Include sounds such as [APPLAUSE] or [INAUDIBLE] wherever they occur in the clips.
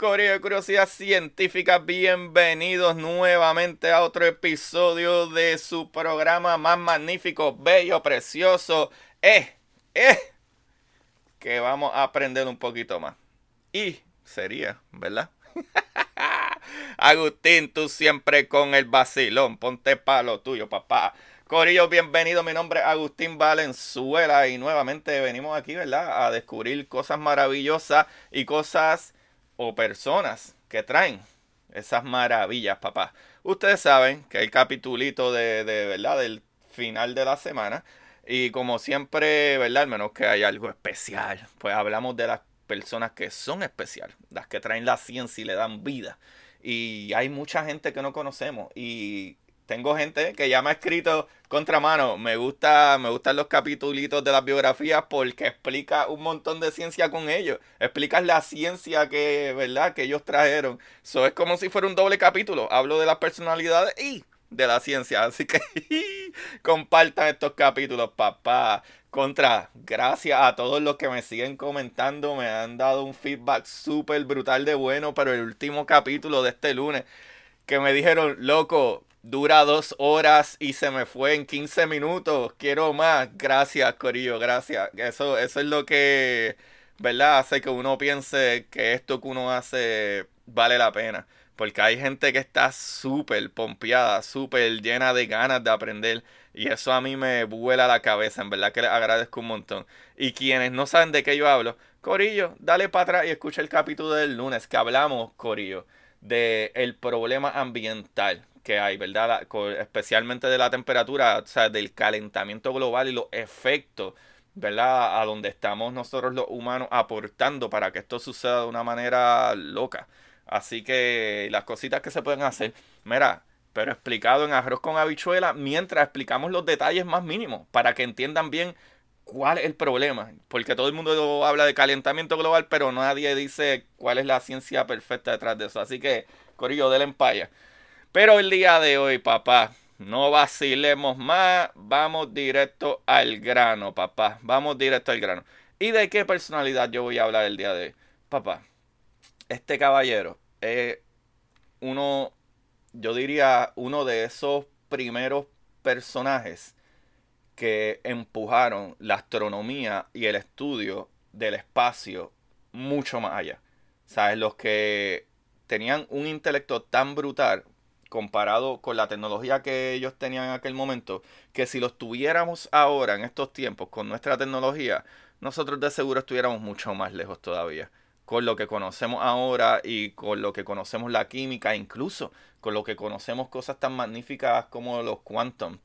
Curiosidad Científica. Bienvenidos nuevamente a otro episodio de su programa más magnífico, bello, precioso. Eh, eh, que vamos a aprender un poquito más. Y sería, ¿verdad? [LAUGHS] Agustín, tú siempre con el vacilón. Ponte palo tuyo, papá. Corillo, bienvenido. Mi nombre es Agustín Valenzuela y nuevamente venimos aquí, ¿verdad? A descubrir cosas maravillosas y cosas o personas que traen esas maravillas, papá. Ustedes saben que el capitulito de, de, ¿verdad? Del final de la semana. Y como siempre, ¿verdad? Menos que haya algo especial, pues hablamos de las personas que son especiales, las que traen la ciencia y le dan vida. Y hay mucha gente que no conocemos y tengo gente que ya me ha escrito contramano. Me gusta, me gustan los capítulos de las biografías porque explica un montón de ciencia con ellos. Explicas la ciencia que, ¿verdad? que ellos trajeron. Eso es como si fuera un doble capítulo. Hablo de las personalidades y de la ciencia. Así que [LAUGHS] compartan estos capítulos, papá. Contra, gracias a todos los que me siguen comentando. Me han dado un feedback súper brutal de bueno. Pero el último capítulo de este lunes, que me dijeron, loco, dura dos horas y se me fue en 15 minutos. Quiero más. Gracias, Corillo, gracias. Eso, eso es lo que, ¿verdad? Hace que uno piense que esto que uno hace vale la pena. Porque hay gente que está súper pompeada, súper llena de ganas de aprender. Y eso a mí me vuela la cabeza. En verdad que les agradezco un montón. Y quienes no saben de qué yo hablo, Corillo, dale para atrás y escucha el capítulo del lunes que hablamos, Corillo, de el problema ambiental que hay, ¿verdad? especialmente de la temperatura, o sea, del calentamiento global y los efectos, ¿verdad? A donde estamos nosotros los humanos aportando para que esto suceda de una manera loca. Así que las cositas que se pueden hacer, mira, pero explicado en arroz con habichuela mientras explicamos los detalles más mínimos para que entiendan bien cuál es el problema. Porque todo el mundo habla de calentamiento global, pero nadie dice cuál es la ciencia perfecta detrás de eso. Así que, Corillo, del empaya. Pero el día de hoy, papá, no vacilemos más, vamos directo al grano, papá. Vamos directo al grano. ¿Y de qué personalidad yo voy a hablar el día de hoy? Papá, este caballero es uno, yo diría, uno de esos primeros personajes que empujaron la astronomía y el estudio del espacio mucho más allá. ¿Sabes? Los que tenían un intelecto tan brutal, comparado con la tecnología que ellos tenían en aquel momento, que si los tuviéramos ahora en estos tiempos con nuestra tecnología, nosotros de seguro estuviéramos mucho más lejos todavía. Con lo que conocemos ahora y con lo que conocemos la química, incluso con lo que conocemos cosas tan magníficas como los quantums.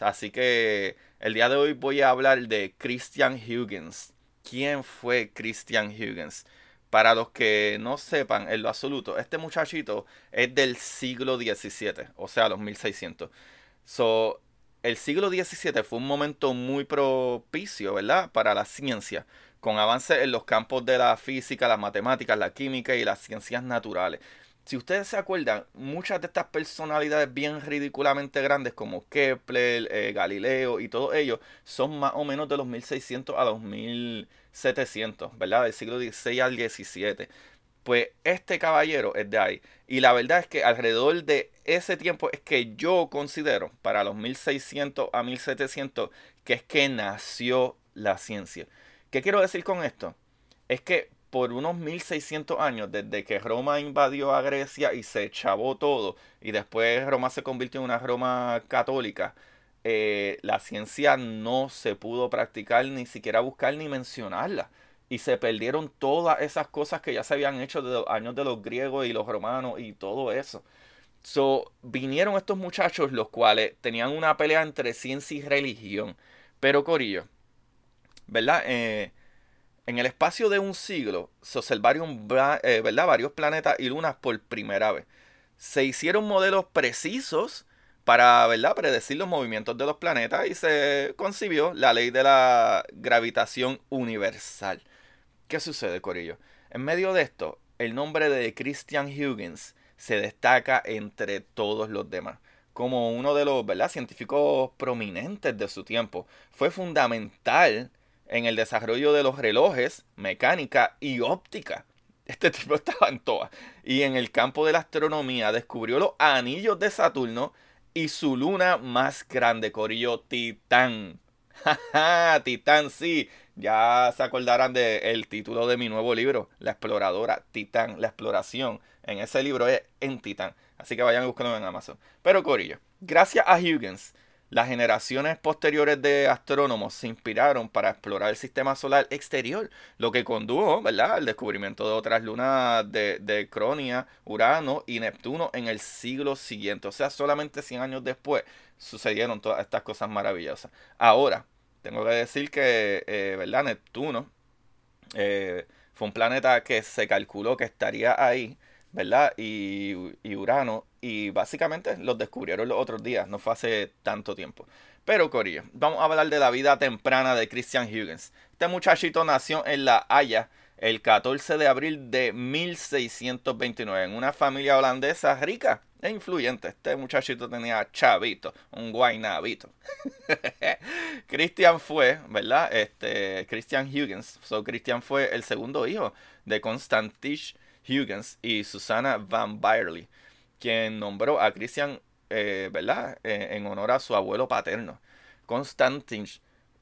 Así que el día de hoy voy a hablar de Christian Huygens. ¿Quién fue Christian Huygens? Para los que no sepan en lo absoluto, este muchachito es del siglo XVII, o sea, los 1600. So, el siglo XVII fue un momento muy propicio, ¿verdad? Para la ciencia, con avances en los campos de la física, las matemáticas, la química y las ciencias naturales. Si ustedes se acuerdan, muchas de estas personalidades bien ridículamente grandes como Kepler, eh, Galileo y todos ellos son más o menos de los 1600 a los 1700, ¿verdad? Del siglo XVI al XVII. Pues este caballero es de ahí. Y la verdad es que alrededor de ese tiempo es que yo considero, para los 1600 a 1700, que es que nació la ciencia. ¿Qué quiero decir con esto? Es que por unos 1600 años, desde que Roma invadió a Grecia y se chavó todo, y después Roma se convirtió en una Roma católica, eh, la ciencia no se pudo practicar, ni siquiera buscar ni mencionarla. y se perdieron todas esas cosas que ya se habían hecho de los años de los griegos y los romanos y todo eso. So, vinieron estos muchachos los cuales tenían una pelea entre ciencia y religión. Pero Corillo, ¿verdad? Eh, en el espacio de un siglo se observaron eh, ¿verdad? varios planetas y lunas por primera vez. Se hicieron modelos precisos para ¿verdad? predecir los movimientos de los planetas y se concibió la ley de la gravitación universal. ¿Qué sucede, Corillo? En medio de esto, el nombre de Christian Huygens se destaca entre todos los demás. Como uno de los ¿verdad? científicos prominentes de su tiempo, fue fundamental en el desarrollo de los relojes, mecánica y óptica. Este [LAUGHS] tipo estaba en todas. Y en el campo de la astronomía descubrió los anillos de Saturno y su luna más grande, Corillo Titán. [LAUGHS] Titán, sí. Ya se acordarán del título de mi nuevo libro, La exploradora, Titán, la exploración. En ese libro es en Titán. Así que vayan a buscarlo en Amazon. Pero Corillo, gracias a Huygens, las generaciones posteriores de astrónomos se inspiraron para explorar el sistema solar exterior, lo que condujo ¿verdad? al descubrimiento de otras lunas de, Cronia, Urano y Neptuno en el siglo siguiente. O sea, solamente 100 años después sucedieron todas estas cosas maravillosas. Ahora, tengo que decir que, eh, ¿verdad? Neptuno eh, fue un planeta que se calculó que estaría ahí, ¿verdad? Y, Urano, y básicamente los descubrieron los otros días, no fue hace tanto tiempo. Pero, Corillo, vamos a hablar de la vida temprana de Christian Huygens. Este muchachito nació en La Haya el 14 de abril de 1629 en una familia holandesa rica e influyente. Este muchachito tenía chavito, un guaynabito. [LAUGHS] Christian fue, ¿verdad? Este, Christian Huygens. So, Christian fue el segundo hijo de Constantine Huygens y Susana van Byerly, quien nombró a Christian, eh, ¿verdad? Eh, en honor a su abuelo paterno. Constantine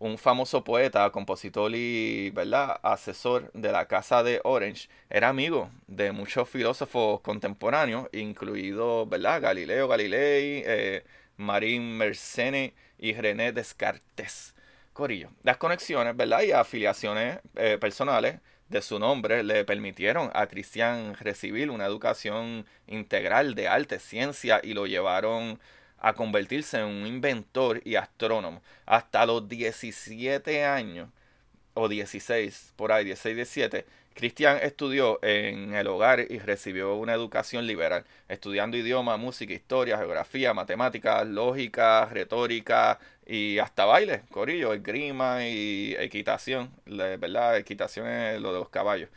un famoso poeta, compositor y ¿verdad? asesor de la Casa de Orange, era amigo de muchos filósofos contemporáneos, incluido ¿verdad? Galileo Galilei, eh, Marín Mersenne y René Descartes. Corillo. Las conexiones ¿verdad? y afiliaciones eh, personales de su nombre le permitieron a Cristian recibir una educación integral de arte, ciencia y lo llevaron a convertirse en un inventor y astrónomo. Hasta los 17 años, o 16, por ahí, 16, 17, Cristian estudió en el hogar y recibió una educación liberal, estudiando idioma, música, historia, geografía, matemáticas, lógica, retórica y hasta baile, corillo, esgrima y equitación, ¿verdad? Equitación es lo de los caballos.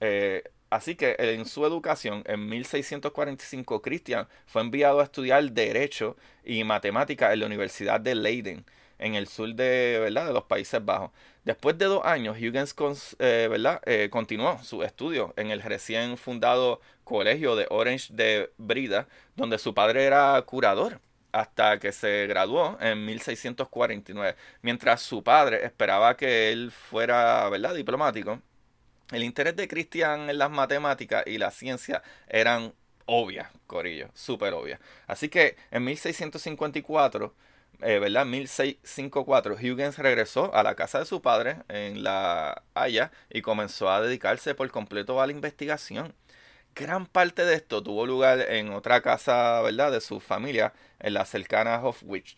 Eh, Así que en su educación, en 1645, Christian fue enviado a estudiar Derecho y Matemática en la Universidad de Leiden, en el sur de, ¿verdad? de los Países Bajos. Después de dos años, Huygens eh, ¿verdad? Eh, continuó su estudio en el recién fundado Colegio de Orange de Brida, donde su padre era curador hasta que se graduó en 1649. Mientras su padre esperaba que él fuera ¿verdad? diplomático, el interés de Cristian en las matemáticas y la ciencia eran obvias, Corillo, súper obvias. Así que en 1654, eh, ¿verdad? 1654, Huygens regresó a la casa de su padre en La Haya y comenzó a dedicarse por completo a la investigación. Gran parte de esto tuvo lugar en otra casa, ¿verdad?, de su familia, en la cercana Hofwich,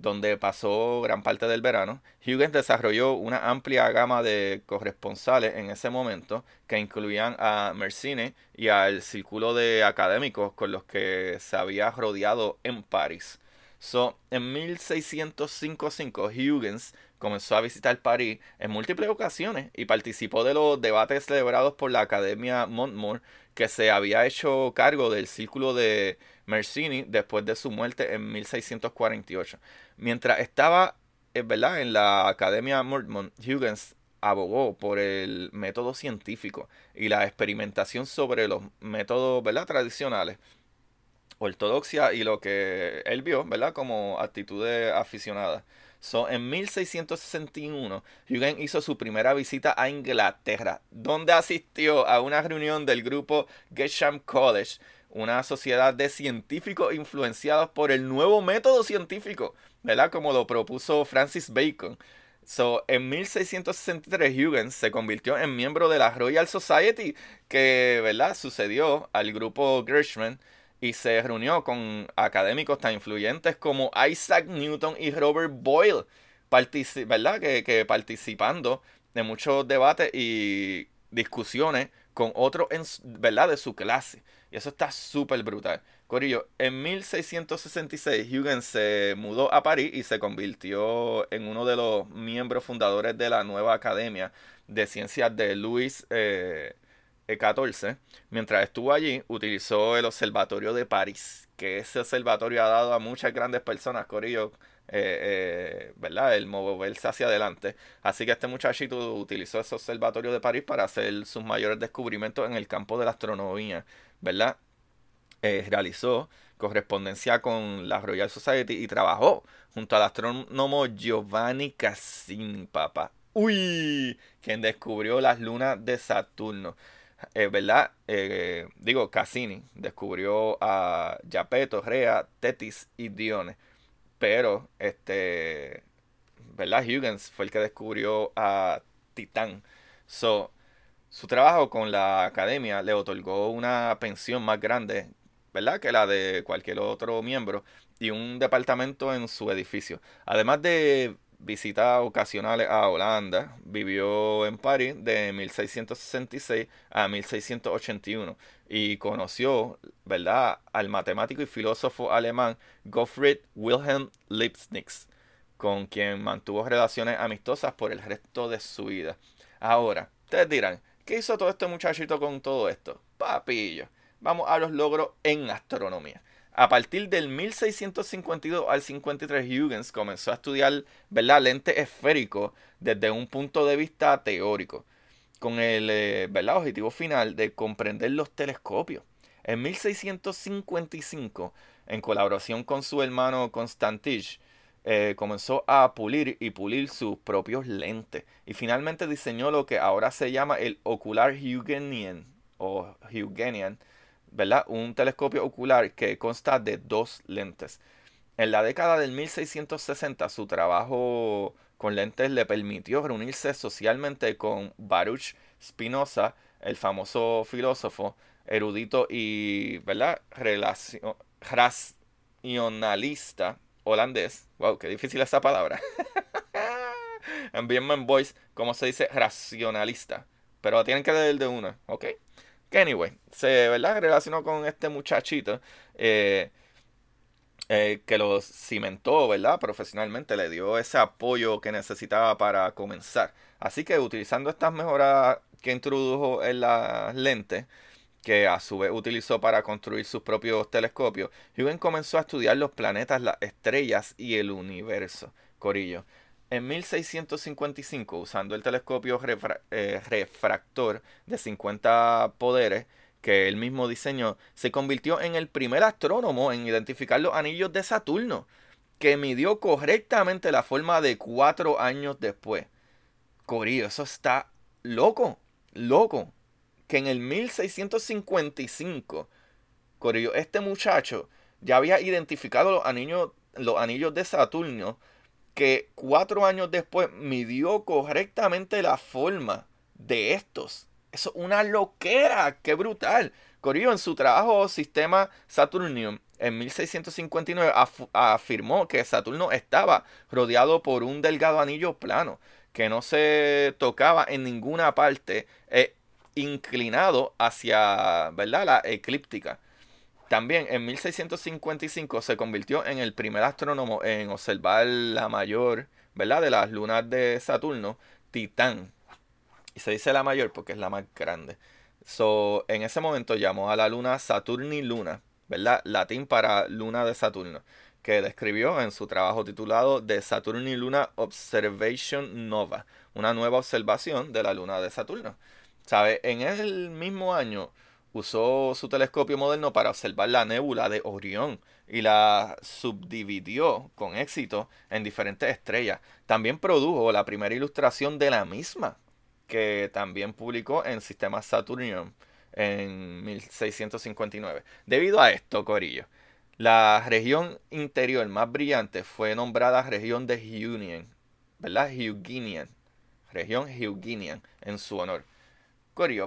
donde pasó gran parte del verano, Huygens desarrolló una amplia gama de corresponsales en ese momento que incluían a Mersine y al círculo de académicos con los que se había rodeado en París. So, en 1605 Huygens comenzó a visitar París en múltiples ocasiones y participó de los debates celebrados por la Academia Montmort que se había hecho cargo del círculo de Mersini después de su muerte en 1648. Mientras estaba eh, ¿verdad? en la Academia Mormon, Huygens abogó por el método científico y la experimentación sobre los métodos ¿verdad? tradicionales, ortodoxia y lo que él vio ¿verdad? como actitudes aficionadas. So, en 1661, Huygens hizo su primera visita a Inglaterra, donde asistió a una reunión del grupo Gesham College, una sociedad de científicos influenciados por el nuevo método científico, ¿verdad? Como lo propuso Francis Bacon. So, en 1663 Huygens se convirtió en miembro de la Royal Society, que ¿verdad? sucedió al grupo Gershman y se reunió con académicos tan influyentes como Isaac Newton y Robert Boyle, ¿verdad? Que, que participando de muchos debates y discusiones con otros, ¿verdad? De su clase. Y eso está súper brutal. Corillo, en 1666 Huygens se mudó a París y se convirtió en uno de los miembros fundadores de la nueva Academia de Ciencias de Luis eh, 14, mientras estuvo allí, utilizó el Observatorio de París, que ese observatorio ha dado a muchas grandes personas, Corillo, eh, eh, ¿verdad? El moverse hacia adelante. Así que este muchachito utilizó ese observatorio de París para hacer sus mayores descubrimientos en el campo de la astronomía, ¿verdad? Eh, realizó correspondencia con la Royal Society y trabajó junto al astrónomo Giovanni Cassini, papá. ¡Uy! Quien descubrió las lunas de Saturno. ¿Verdad? digo, Cassini descubrió a Japeto, Rea, Tetis y Dione pero, este, ¿verdad? Huygens fue el que descubrió a Titán. So, su trabajo con la academia le otorgó una pensión más grande, ¿verdad? Que la de cualquier otro miembro y un departamento en su edificio. Además de visitas ocasionales a Holanda, vivió en París de 1666 a 1681 y conoció, ¿verdad?, al matemático y filósofo alemán Gottfried Wilhelm Leibniz, con quien mantuvo relaciones amistosas por el resto de su vida. Ahora, ustedes dirán, ¿qué hizo todo este muchachito con todo esto? Papillo, vamos a los logros en astronomía. A partir del 1652 al 53, Huygens comenzó a estudiar ¿verdad? lente esférico desde un punto de vista teórico, con el eh, ¿verdad? objetivo final de comprender los telescopios. En 1655, en colaboración con su hermano Constantich, eh, comenzó a pulir y pulir sus propios lentes y finalmente diseñó lo que ahora se llama el ocular Huygenian o Huygenian, ¿verdad? Un telescopio ocular que consta de dos lentes. En la década del 1660 su trabajo con lentes le permitió reunirse socialmente con Baruch Spinoza, el famoso filósofo, erudito y ¿verdad? racionalista holandés. Wow, qué difícil esa palabra. Envíenme [LAUGHS] en voice cómo se dice racionalista. Pero tienen que leer de una, ¿ok? Anyway, se ¿verdad? relacionó con este muchachito eh, eh, que lo cimentó, ¿verdad? Profesionalmente, le dio ese apoyo que necesitaba para comenzar. Así que utilizando estas mejoras que introdujo en las lentes, que a su vez utilizó para construir sus propios telescopios, Huygens comenzó a estudiar los planetas, las estrellas y el universo. Corillo. En 1655, usando el telescopio eh, refractor de 50 poderes que él mismo diseñó, se convirtió en el primer astrónomo en identificar los anillos de Saturno, que midió correctamente la forma de cuatro años después. Corillo, eso está loco, loco. Que en el 1655, Corillo, este muchacho ya había identificado los anillos, los anillos de Saturno que cuatro años después midió correctamente la forma de estos. Eso es una loquera, qué brutal. Corillo en su trabajo Sistema Saturnium en 1659 afirmó que Saturno estaba rodeado por un delgado anillo plano que no se tocaba en ninguna parte, e inclinado hacia ¿verdad? la eclíptica. También en 1655 se convirtió en el primer astrónomo en observar la mayor, ¿verdad? De las lunas de Saturno, Titán. Y se dice la mayor porque es la más grande. So, en ese momento llamó a la luna Saturni Luna, ¿verdad? Latín para luna de Saturno, que describió en su trabajo titulado The Saturni Luna Observation Nova, una nueva observación de la luna de Saturno. ¿Sabe? En el mismo año usó su telescopio moderno para observar la nébula de Orión y la subdividió con éxito en diferentes estrellas. También produjo la primera ilustración de la misma, que también publicó en Sistema Saturnium en 1659. Debido a esto, Corillo, la región interior más brillante fue nombrada región de Union ¿verdad? Huygenian, región Huygenian, en su honor.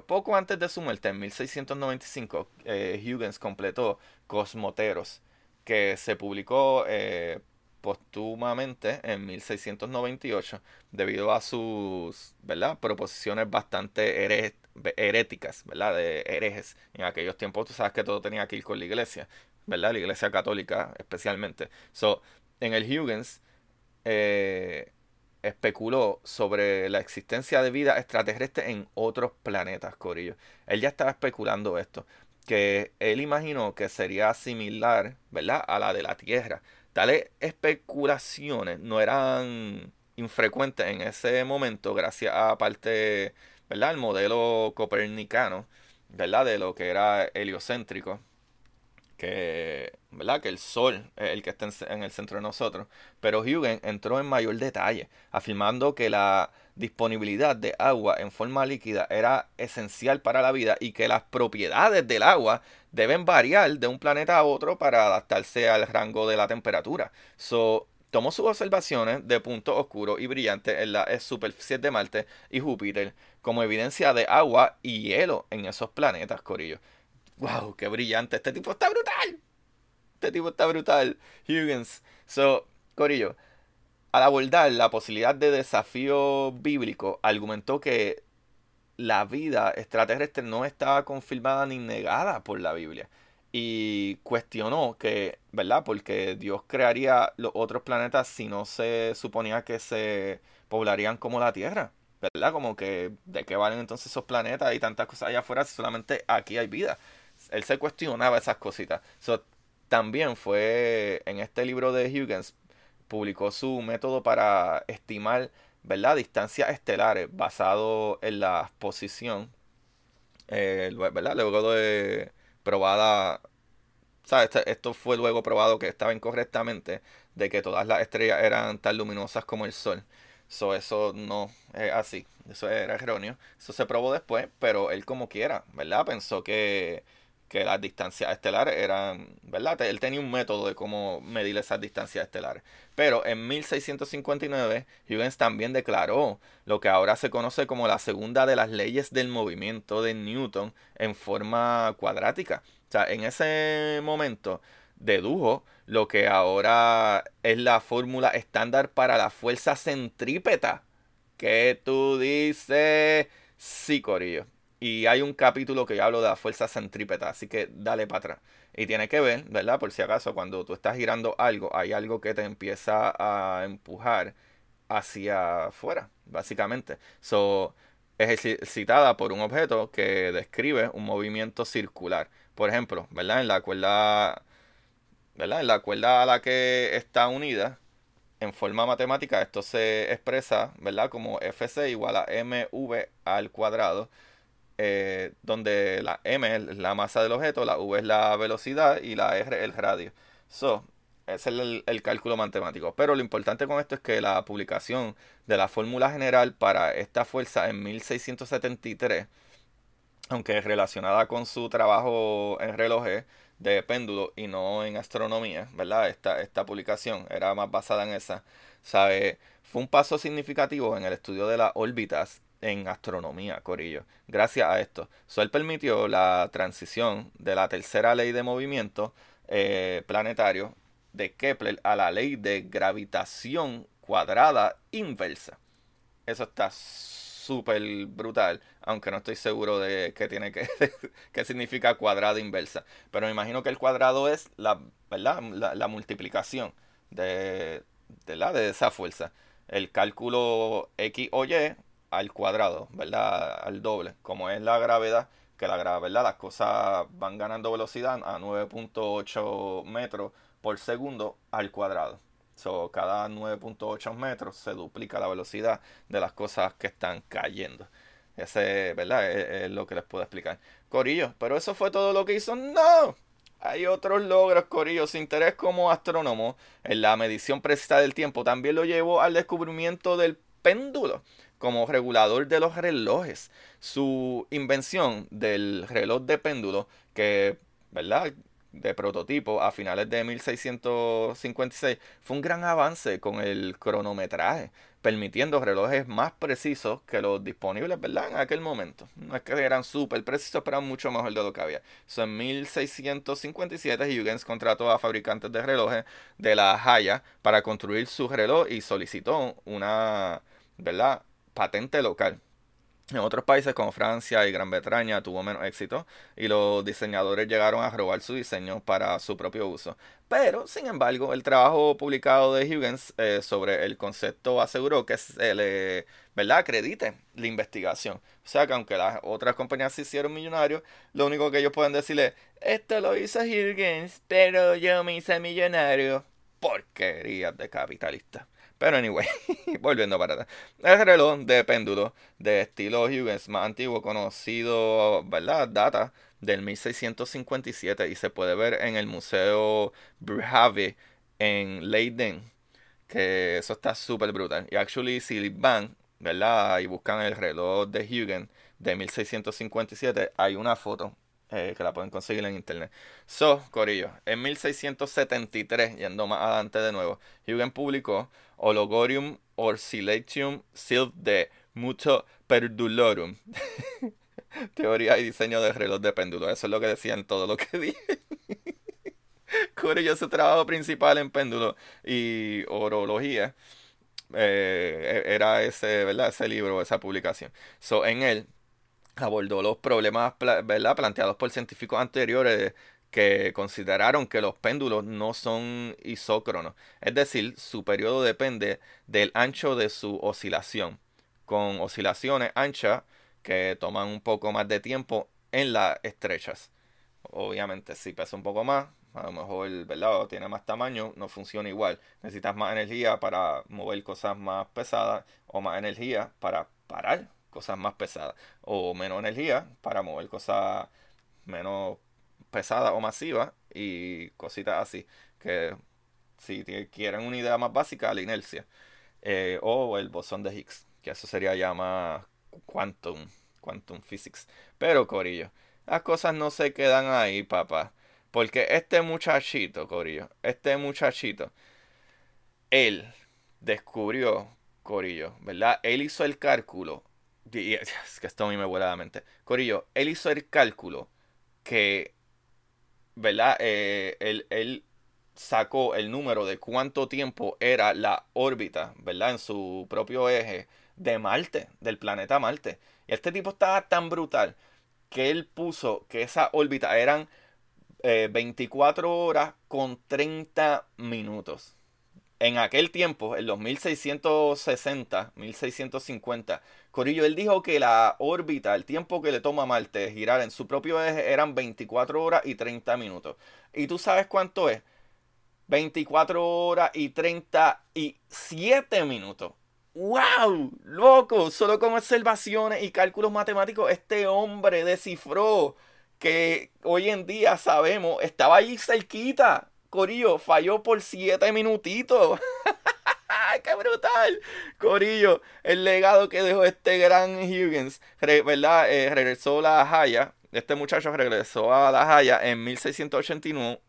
Poco antes de su muerte, en 1695, eh, completó Cosmoteros, que se publicó eh, póstumamente en 1698 debido a sus ¿verdad? proposiciones bastante heréticas, ¿verdad? de herejes. En aquellos tiempos tú sabes que todo tenía que ir con la iglesia, ¿verdad? la iglesia católica especialmente. So, en el Huygens eh, especuló sobre la existencia de vida extraterrestre en otros planetas, Corillo. Él ya estaba especulando esto, que él imaginó que sería similar, ¿verdad?, a la de la Tierra. Tales especulaciones no eran infrecuentes en ese momento, gracias a parte, ¿verdad?, el modelo copernicano, ¿verdad?, de lo que era heliocéntrico que, ¿verdad? que el Sol es el que está en, el centro de nosotros. Pero Huygens entró en mayor detalle, afirmando que la disponibilidad de agua en forma líquida era esencial para la vida y que las propiedades del agua deben variar de un planeta a otro para adaptarse al rango de la temperatura. So, tomó sus observaciones de puntos oscuros y brillantes en la superficie de Marte y Júpiter como evidencia de agua y hielo en esos planetas, Corillo wow, qué brillante, este tipo está brutal. Este tipo está brutal. Huygens. So, Corillo, al abordar la posibilidad de desafío bíblico, argumentó que la vida extraterrestre no estaba confirmada ni negada por la Biblia. Y cuestionó que, ¿verdad? Porque Dios crearía los otros planetas si no se suponía que se poblarían como la Tierra. ¿Verdad? Como que, ¿de qué valen entonces esos planetas y tantas cosas allá afuera si solamente aquí hay vida? Él se cuestionaba esas cositas. también fue en este libro de Huygens, publicó su método para estimar ¿verdad? distancias estelares basado en la posición, eh, ¿verdad? luego de probada, ¿sabes? Este, esto fue luego probado que estaba incorrectamente, de que todas las estrellas eran tan luminosas como el Sol. eso no es así, eso era erróneo. Eso se probó después, pero él como quiera, ¿verdad? Pensó que que las distancias estelares eran, ¿verdad? Él tenía un método de cómo medir esas distancias estelares. Pero en 1659, Huygens también declaró lo que ahora se conoce como la segunda de las leyes del movimiento de Newton en forma cuadrática. O sea, en ese momento dedujo lo que ahora es la fórmula estándar para la fuerza centrípeta. ¿Qué tú dices? Sí, Corillo. Y hay un capítulo que yo hablo de la fuerza centrípeta, así que dale para atrás. Y tiene que ver, ¿verdad? Por si acaso, cuando tú estás girando algo, hay algo que te empieza a empujar hacia afuera, básicamente. So, es excitada por un objeto que describe un movimiento circular. Por ejemplo, ¿verdad? En la cuerda, ¿verdad? En la cuerda a la que está unida, en forma matemática, esto se expresa, ¿verdad? Como Fc igual a mv al cuadrado eh, donde la m es la masa del objeto, la v es la velocidad y la r el radio. So, ese es el, cálculo matemático. Pero lo importante con esto es que la publicación de la fórmula general para esta fuerza en 1673, aunque relacionada con su trabajo en relojes de péndulo y no en astronomía, ¿verdad? Esta, esta publicación era más basada en esa. ¿Sabe? Fue un paso significativo en el estudio de las órbitas en astronomía, Corillo. Gracias a esto, Sol permitió la transición de la tercera ley de movimiento eh, planetario de Kepler a la ley de gravitación cuadrada inversa. Eso está súper brutal, aunque no estoy seguro de qué tiene que [LAUGHS] qué significa cuadrada inversa. Pero me imagino que el cuadrado es la, ¿verdad? la, multiplicación de, de, la, de esa fuerza. El cálculo X o Y al cuadrado, ¿verdad? Al doble, como es la gravedad, que la gravedad, las cosas van ganando velocidad a 9.8 metros por segundo al cuadrado. So, cada 9.8 metros se duplica la velocidad de las cosas que están cayendo. Ese, ¿verdad? Es, lo que les puedo explicar. Corillo, pero eso fue todo lo que hizo. No, hay otros logros, Corillo. Su interés como astrónomo en la medición precisa del tiempo también lo llevó al descubrimiento del péndulo como regulador de los relojes. Su invención del reloj de péndulo, que, ¿verdad? de prototipo a finales de 1656 fue un gran avance con el cronometraje, permitiendo relojes más precisos que los disponibles, ¿verdad? En aquel momento. No es que eran súper precisos, pero eran mucho mejor de lo que había. So, en 1657, Huygens contrató a fabricantes de relojes de la Haya para construir su reloj y solicitó una, ¿verdad? Patente local. En otros países como Francia y Gran Bretaña tuvo menos éxito y los diseñadores llegaron a robar su diseño para su propio uso. Pero, sin embargo, el trabajo publicado de Huygens eh, sobre el concepto aseguró que se le ¿verdad? acredite la investigación. O sea que aunque las otras compañías se hicieron millonarios, lo único que ellos pueden decirle, esto lo hizo Huygens, pero yo me hice millonario. Porquerías de capitalista. Pero anyway, [LAUGHS] volviendo para atrás. El reloj de péndulo de estilo Huygens más antiguo conocido, ¿verdad? Data del 1657 y se puede ver en el Museo Brave en Leiden. Que eso está súper brutal. Y actually, si van, ¿verdad? Y buscan el reloj de Huygens de 1657, hay una foto eh, que la pueden conseguir en internet. So, Corillo, en 1673, yendo más adelante de nuevo, Huygens publicó Hologorium Oscillatium Silv de Muto Perdulorum. [LAUGHS] Teoría y diseño de reloj de péndulo. Eso es lo que decían todo lo que [LAUGHS] dije. Corillo, su trabajo principal en péndulo y orología eh, era ese, ¿verdad? Ese libro, esa publicación. So, en él abordó los problemas ¿verdad? planteados por científicos anteriores que consideraron que los péndulos no son isócronos, es decir, su periodo depende del ancho de su oscilación, con oscilaciones anchas que toman un poco más de tiempo en las estrechas. Obviamente, si pesa un poco más, a lo mejor ¿verdad? tiene más tamaño, no funciona igual. Necesitas más energía para mover cosas más pesadas o más energía para parar cosas más pesadas o menos energía para mover cosas menos pesadas o masivas y cositas así que si quieren una idea más básica la inercia eh, o el bosón de Higgs que eso sería ya más quantum quantum physics pero corillo las cosas no se quedan ahí papá porque este muchachito corillo este muchachito él descubrió corillo verdad él hizo el cálculo [LAUGHS] que esto a mí me vuela la mente. Corillo, él hizo el cálculo que, ¿verdad? Eh, él, sacó el número de cuánto tiempo era la órbita, ¿verdad? En su propio eje de Marte, del planeta Marte. Y este tipo estaba tan brutal que él puso que esa órbita eran 24 eh, horas con 30 minutos en aquel tiempo, en los 1660, 1650, Corillo, él dijo que la órbita, el tiempo que le toma a Marte girar en su propio eje eran 24 horas y 30 minutos. ¿Y tú sabes cuánto es? 24 horas y 37 minutos. ¡Wow! ¡Loco! Solo con observaciones y cálculos matemáticos, este hombre descifró que hoy en día sabemos, estaba ahí cerquita Corillo, falló por siete minutitos. [LAUGHS] ¡Qué brutal! Corillo, el legado que dejó este gran Huygens, ¿verdad? Eh, regresó a la Haya. Este muchacho regresó a la Haya en 1681.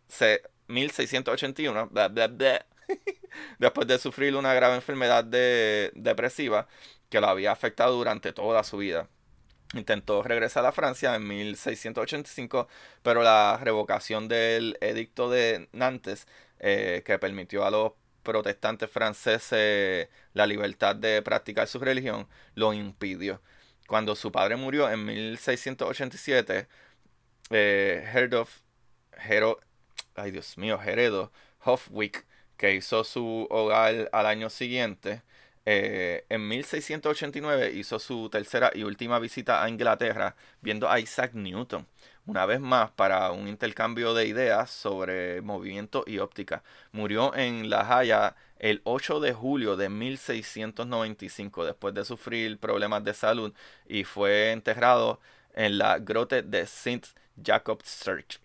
1681. [LAUGHS] después de sufrir una grave enfermedad depresiva que lo había afectado durante toda su vida. Intentó regresar a Francia en 1685, pero la revocación del edicto de Nantes, eh, que permitió a los protestantes franceses la libertad de practicar su religión, lo impidió. Cuando su padre murió en 1687, eh, Herdof, ay Dios mío, Heredo Hofwick, que hizo su hogar al año siguiente, eh, en 1689 hizo su tercera y última visita a Inglaterra viendo a Isaac Newton, una vez más para un intercambio de ideas sobre movimiento y óptica. Murió en La Haya el 8 de julio de 1695 después de sufrir problemas de salud y fue enterrado en la grote de St. Jacob's Church.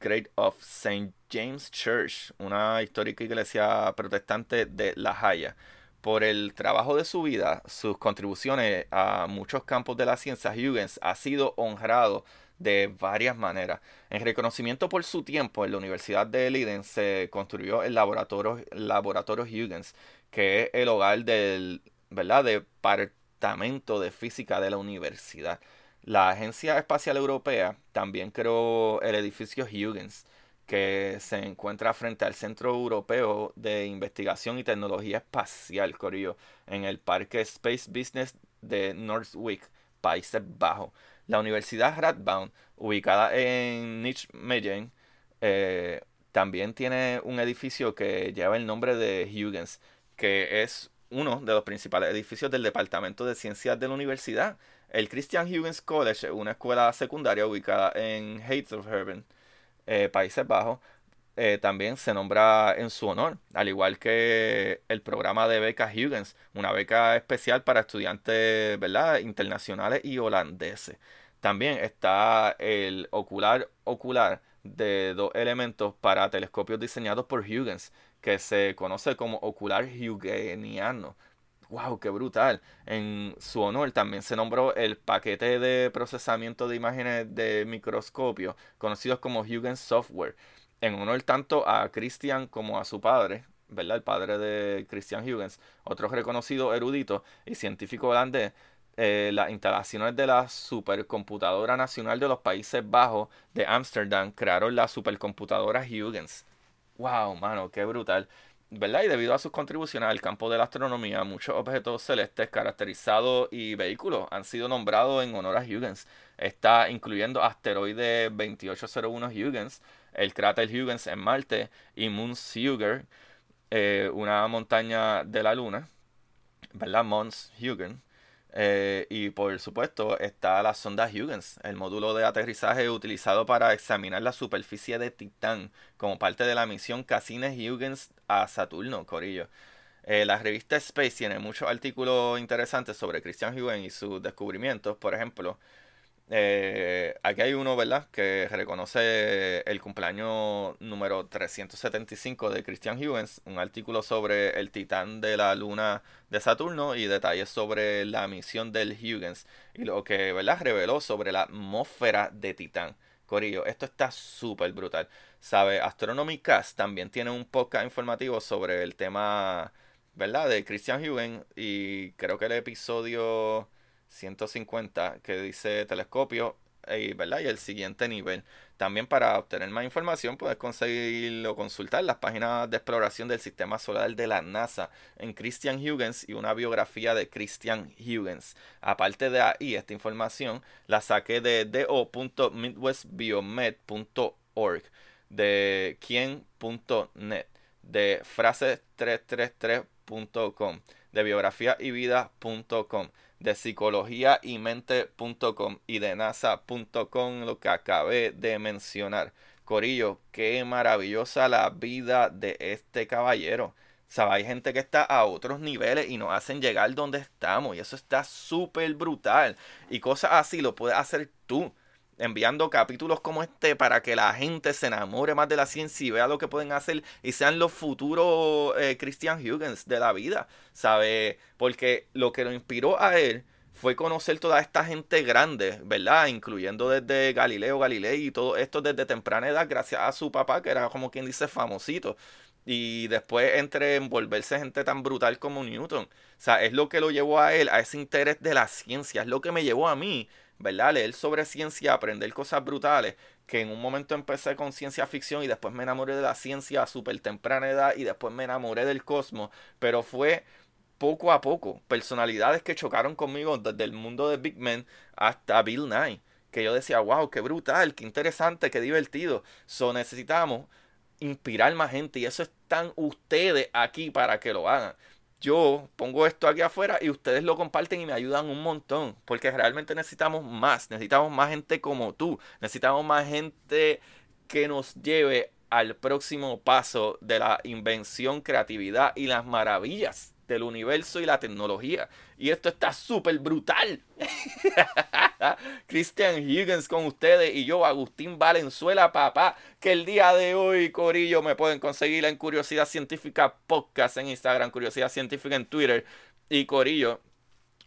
Great of St. James Church, una histórica iglesia protestante de La Haya por el trabajo de su vida, sus contribuciones a muchos campos de la ciencia, Huygens ha sido honrado de varias maneras. En reconocimiento por su tiempo en la Universidad de Leiden se construyó el laboratorio, laboratorio Huygens, que es el hogar del ¿verdad? Departamento de Física de la universidad. La Agencia Espacial Europea también creó el edificio Huygens, que se encuentra frente al Centro Europeo de Investigación y Tecnología Espacial, Corillo, en el Parque Space Business de Northwick, Países Bajos. La Universidad Radboud, ubicada en Nijmegen, eh, también tiene un edificio que lleva el nombre de Huygens, que es uno de los principales edificios del Departamento de Ciencias de la universidad. El Christian Huygens College una escuela secundaria ubicada en Heidelberg, eh, Países Bajos. Eh, también se nombra en su honor, al igual que el programa de becas Huygens, una beca especial para estudiantes ¿verdad? internacionales y holandeses. También está el ocular ocular de dos elementos para telescopios diseñados por Huygens, que se conoce como ocular huygeniano. ¡Wow! ¡Qué brutal! En su honor también se nombró el paquete de procesamiento de imágenes de microscopio, conocidos como Huygens Software, en honor tanto a Christian como a su padre, ¿verdad? El padre de Christian Huygens, otro reconocido erudito y científico holandés, eh, las instalaciones de la Supercomputadora Nacional de los Países Bajos de Ámsterdam crearon la supercomputadora Huygens. ¡Wow, mano! ¡Qué brutal! ¿Verdad? Y debido a sus contribuciones al campo de la astronomía, muchos objetos celestes caracterizados y vehículos han sido nombrados en honor a Huygens. Está incluyendo asteroide 2801 Huygens, el cráter Huygens en Marte y Mons Huygens, eh, una montaña de la Luna, ¿verdad? Mons Huygens. Eh, y por supuesto está la sonda Huygens, el módulo de aterrizaje utilizado para examinar la superficie de Titán como parte de la misión Cassini-Huygens a Saturno, Corillo. Eh, la revista Space tiene muchos artículos interesantes sobre Christian Huygens y sus descubrimientos. Por ejemplo, eh, aquí hay uno, ¿verdad? Que reconoce el cumpleaños número 375 de Christian Huygens, un artículo sobre el titán de la luna de Saturno y detalles sobre la misión del Huygens y lo que, ¿verdad? Reveló sobre la atmósfera de Titán. Corillo, esto está súper brutal. ¿Sabe? Astronomy Cast también tiene un podcast informativo sobre el tema, ¿verdad? De Christian Huygens y creo que el episodio 150 que dice telescopio y, ¿verdad? y el siguiente nivel. También para obtener más información puedes conseguirlo consultar las páginas de exploración del sistema solar de la NASA en Christian Huygens y una biografía de Christian Huygens. Aparte de ahí, esta información la saqué de do.midwestbiomed.org, de quien.net, de frases333.com, de biografía y vida.com de psicología y mente.com y de nasa.com, lo que acabé de mencionar. Corillo, qué maravillosa la vida de este caballero. O hay gente que está a otros niveles y nos hacen llegar donde estamos. Y eso está súper brutal. Y cosas así lo puedes hacer tú enviando capítulos como este para que la gente se enamore más de la ciencia y vea lo que pueden hacer y sean los futuros eh, Christian Huygens de la vida, ¿sabe? Porque lo que lo inspiró a él fue conocer toda esta gente grande, ¿verdad? Incluyendo desde Galileo Galilei y todo esto desde temprana edad, gracias a su papá, que era como quien dice famosito. Y después entre envolverse gente tan brutal como Newton. O sea, es lo que lo llevó a él, a ese interés de la ciencia, es lo que me llevó a mí ¿verdad? Leer sobre ciencia, aprender cosas brutales, que en un momento empecé con ciencia ficción y después me enamoré de la ciencia a súper temprana edad y después me enamoré del cosmos, pero fue poco a poco, personalidades que chocaron conmigo desde el mundo de Big Men hasta Bill Nye, que yo decía, wow, qué brutal, qué interesante, qué divertido. So necesitamos inspirar más gente y eso están ustedes aquí para que lo hagan yo pongo esto aquí afuera y ustedes lo comparten y me ayudan un montón. Porque realmente necesitamos más. Necesitamos más gente como tú. Necesitamos más gente que nos lleve al próximo paso de la invención, creatividad y las maravillas del universo y la tecnología. Y esto está súper brutal. [LAUGHS] Christian Higgins con ustedes y yo, Agustín Valenzuela, papá. Que el día de hoy, Corillo, me pueden conseguir en Curiosidad Científica Podcast en Instagram, Curiosidad Científica en Twitter. Y Corillo,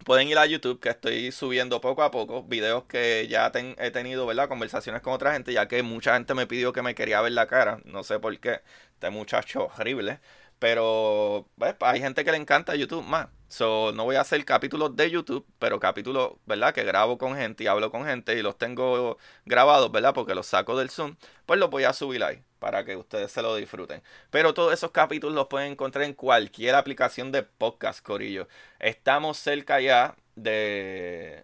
pueden ir a YouTube, que estoy subiendo poco a poco videos que ya he tenido, ¿verdad? Conversaciones con otra gente, ya que mucha gente me pidió que me quería ver la cara. No sé por qué. Este muchacho horrible. Pero pues, hay gente que le encanta YouTube más. So, no voy a hacer capítulos de YouTube, pero capítulos, ¿verdad? Que grabo con gente y hablo con gente y los tengo grabados, ¿verdad? Porque los saco del Zoom. Pues los voy a subir ahí para que ustedes se lo disfruten. Pero todos esos capítulos los pueden encontrar en cualquier aplicación de podcast, Corillo. Estamos cerca ya de,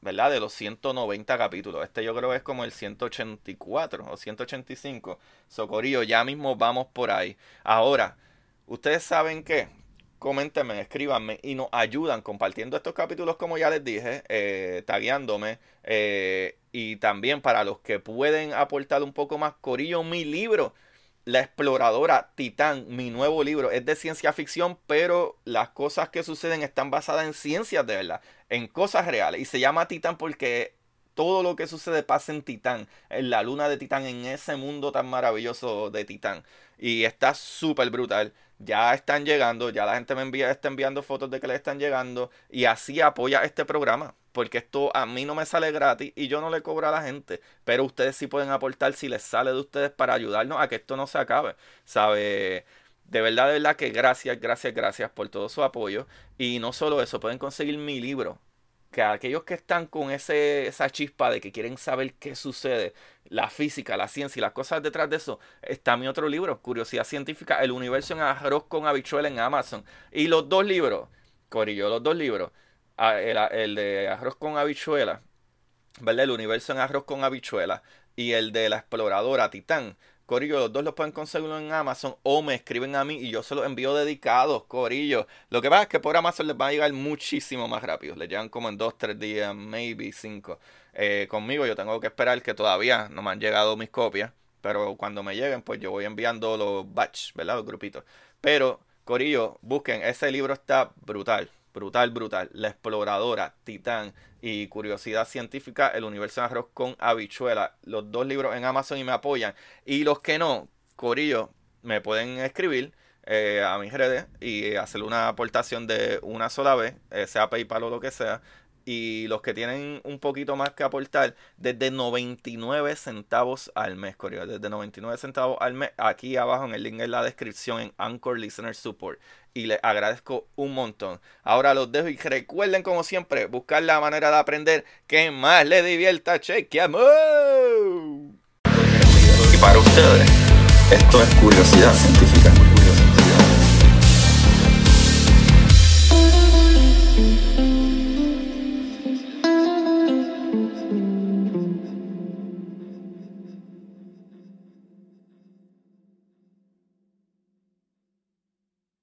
¿verdad? De los 190 capítulos. Este yo creo que es como el 184 o 185. Socorillo, ya mismo vamos por ahí. Ahora, ustedes saben que coméntenme, escríbanme y nos ayudan compartiendo estos capítulos, como ya les dije, eh, tagueándome. Eh, y también para los que pueden aportar un poco más, Corillo, mi libro, La Exploradora Titán, mi nuevo libro, es de ciencia ficción, pero las cosas que suceden están basadas en ciencias de verdad, en cosas reales. Y se llama Titán porque todo lo que sucede pasa en Titán, en la luna de Titán, en ese mundo tan maravilloso de Titán. Y está súper brutal ya están llegando, ya la gente me envía, está enviando fotos de que le están llegando y así apoya este programa. Porque esto a mí no me sale gratis y yo no le cobro a la gente. Pero ustedes sí pueden aportar si les sale de ustedes para ayudarnos a que esto no se acabe. ¿Sabe? De verdad, de verdad que gracias, gracias, gracias por todo su apoyo. Y no solo eso, pueden conseguir mi libro que aquellos que están con ese, esa chispa de que quieren saber qué sucede, la física, la ciencia y las cosas detrás de eso, está mi otro libro, Curiosidad Científica, El Universo en Arroz con Habichuela en Amazon. Y los dos libros, Corillo, los dos libros, el, el de Arroz con Habichuela, ¿verdad? El Universo en Arroz con Habichuela y el de la Exploradora Titán Corillo, los dos los pueden conseguir en Amazon o me escriben a mí y yo se los envío dedicados, Corillo. Lo que pasa es que por Amazon les va a llegar muchísimo más rápido. Les llegan como en dos, tres días, maybe cinco. Eh, conmigo yo tengo que esperar que todavía no me han llegado mis copias. Pero cuando me lleguen, pues yo voy enviando los batch, ¿verdad? Los grupitos. Pero, Corillo, busquen, ese libro está brutal brutal, brutal. La exploradora, Titán y Curiosidad Científica, El Universo de Arroz con Habichuela. Los dos libros en Amazon y me apoyan. Y los que no, Corillo, me pueden escribir eh, a mis redes y hacer una aportación de una sola vez, eh, sea PayPal o lo que sea y los que tienen un poquito más que aportar, desde 99 centavos al mes, Corio. Desde 99 centavos al mes, aquí abajo en el link en la descripción en Anchor Listener Support. Y les agradezco un montón. Ahora los dejo y recuerden, como siempre, buscar la manera de aprender que más les divierta. ¡Chequeamos! Y para ustedes, esto es curiosidad científica.